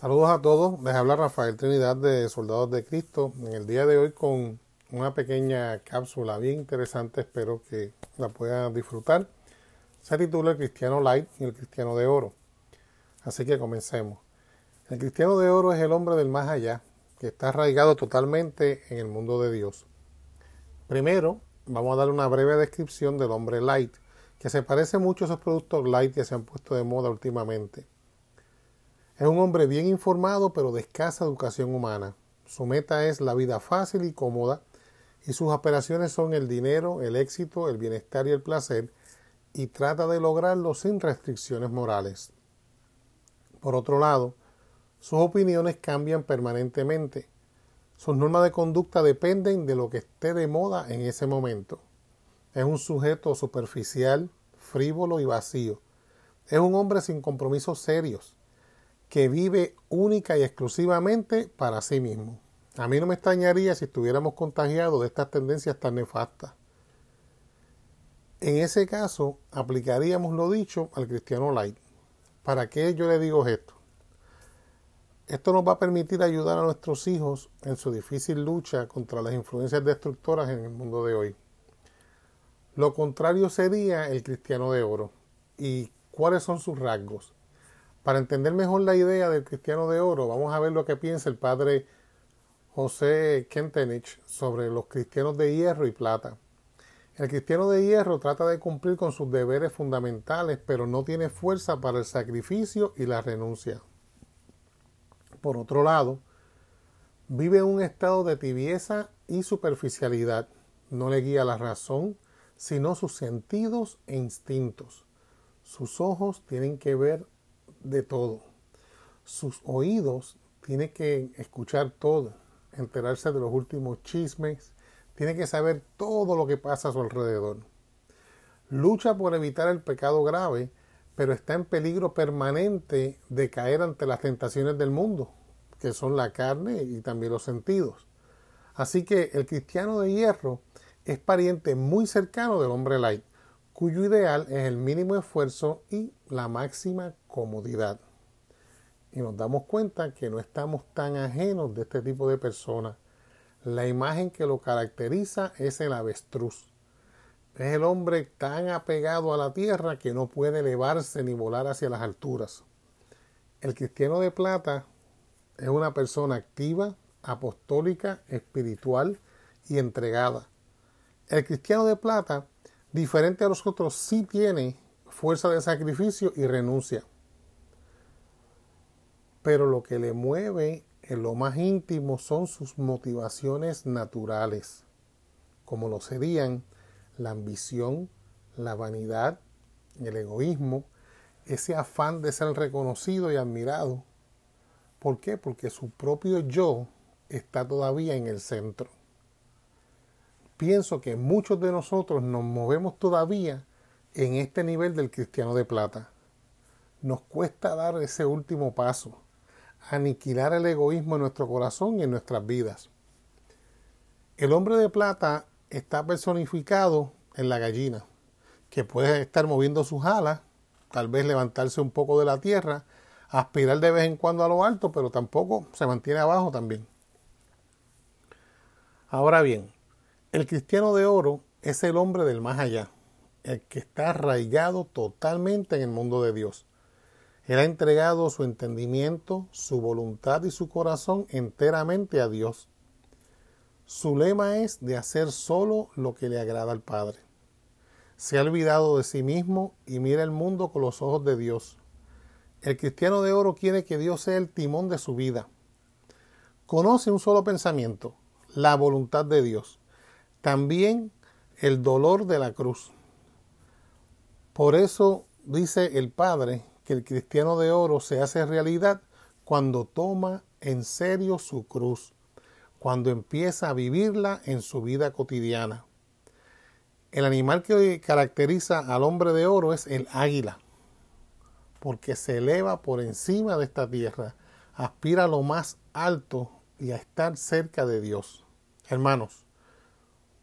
Saludos a todos, les habla Rafael Trinidad de Soldados de Cristo en el día de hoy con una pequeña cápsula bien interesante, espero que la puedan disfrutar. Se titula El Cristiano Light y el Cristiano de Oro. Así que comencemos. El Cristiano de Oro es el hombre del más allá, que está arraigado totalmente en el mundo de Dios. Primero, vamos a dar una breve descripción del hombre light, que se parece mucho a esos productos light que se han puesto de moda últimamente. Es un hombre bien informado pero de escasa educación humana. Su meta es la vida fácil y cómoda y sus operaciones son el dinero, el éxito, el bienestar y el placer y trata de lograrlo sin restricciones morales. Por otro lado, sus opiniones cambian permanentemente. Sus normas de conducta dependen de lo que esté de moda en ese momento. Es un sujeto superficial, frívolo y vacío. Es un hombre sin compromisos serios que vive única y exclusivamente para sí mismo. A mí no me extrañaría si estuviéramos contagiados de estas tendencias tan nefastas. En ese caso, aplicaríamos lo dicho al cristiano light. ¿Para qué yo le digo esto? Esto nos va a permitir ayudar a nuestros hijos en su difícil lucha contra las influencias destructoras en el mundo de hoy. Lo contrario sería el cristiano de oro. ¿Y cuáles son sus rasgos? Para entender mejor la idea del cristiano de oro, vamos a ver lo que piensa el padre José Kentenich sobre los cristianos de hierro y plata. El cristiano de hierro trata de cumplir con sus deberes fundamentales, pero no tiene fuerza para el sacrificio y la renuncia. Por otro lado, vive en un estado de tibieza y superficialidad. No le guía la razón, sino sus sentidos e instintos. Sus ojos tienen que ver de todo. Sus oídos tiene que escuchar todo, enterarse de los últimos chismes, tiene que saber todo lo que pasa a su alrededor. Lucha por evitar el pecado grave, pero está en peligro permanente de caer ante las tentaciones del mundo, que son la carne y también los sentidos. Así que el cristiano de hierro es pariente muy cercano del hombre light cuyo ideal es el mínimo esfuerzo y la máxima comodidad. Y nos damos cuenta que no estamos tan ajenos de este tipo de personas. La imagen que lo caracteriza es el avestruz. Es el hombre tan apegado a la tierra que no puede elevarse ni volar hacia las alturas. El cristiano de plata es una persona activa, apostólica, espiritual y entregada. El cristiano de plata diferente a los otros, sí tiene fuerza de sacrificio y renuncia. Pero lo que le mueve en lo más íntimo son sus motivaciones naturales, como lo serían la ambición, la vanidad, el egoísmo, ese afán de ser reconocido y admirado. ¿Por qué? Porque su propio yo está todavía en el centro pienso que muchos de nosotros nos movemos todavía en este nivel del cristiano de plata. Nos cuesta dar ese último paso, aniquilar el egoísmo en nuestro corazón y en nuestras vidas. El hombre de plata está personificado en la gallina, que puede estar moviendo sus alas, tal vez levantarse un poco de la tierra, aspirar de vez en cuando a lo alto, pero tampoco se mantiene abajo también. Ahora bien, el cristiano de oro es el hombre del más allá, el que está arraigado totalmente en el mundo de Dios. Él ha entregado su entendimiento, su voluntad y su corazón enteramente a Dios. Su lema es de hacer solo lo que le agrada al Padre. Se ha olvidado de sí mismo y mira el mundo con los ojos de Dios. El cristiano de oro quiere que Dios sea el timón de su vida. Conoce un solo pensamiento, la voluntad de Dios. También el dolor de la cruz. Por eso dice el Padre que el cristiano de oro se hace realidad cuando toma en serio su cruz, cuando empieza a vivirla en su vida cotidiana. El animal que caracteriza al hombre de oro es el águila, porque se eleva por encima de esta tierra, aspira a lo más alto y a estar cerca de Dios. Hermanos,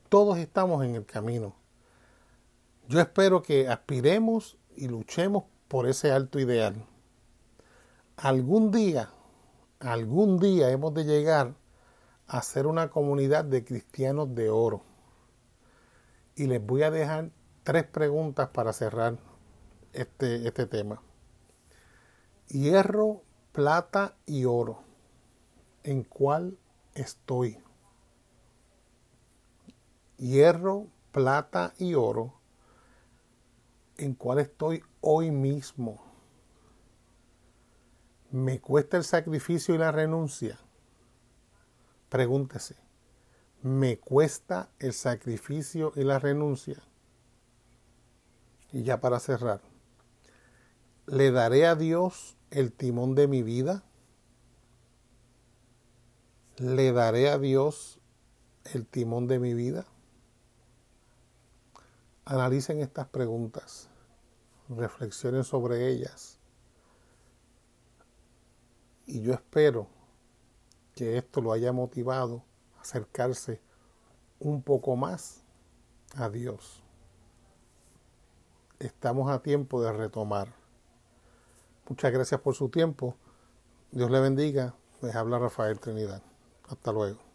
todos estamos en el camino. Yo espero que aspiremos y luchemos por ese alto ideal. Algún día algún día hemos de llegar a ser una comunidad de cristianos de oro. Y les voy a dejar tres preguntas para cerrar este, este tema. Hierro, plata y oro. ¿En cuál estoy? Hierro, plata y oro. ¿En cuál estoy hoy mismo? ¿Me cuesta el sacrificio y la renuncia? Pregúntese, ¿me cuesta el sacrificio y la renuncia? Y ya para cerrar, ¿le daré a Dios el timón de mi vida? ¿Le daré a Dios el timón de mi vida? Analicen estas preguntas, reflexionen sobre ellas. Y yo espero que esto lo haya motivado a acercarse un poco más a Dios. Estamos a tiempo de retomar. Muchas gracias por su tiempo. Dios le bendiga. Les habla Rafael Trinidad. Hasta luego.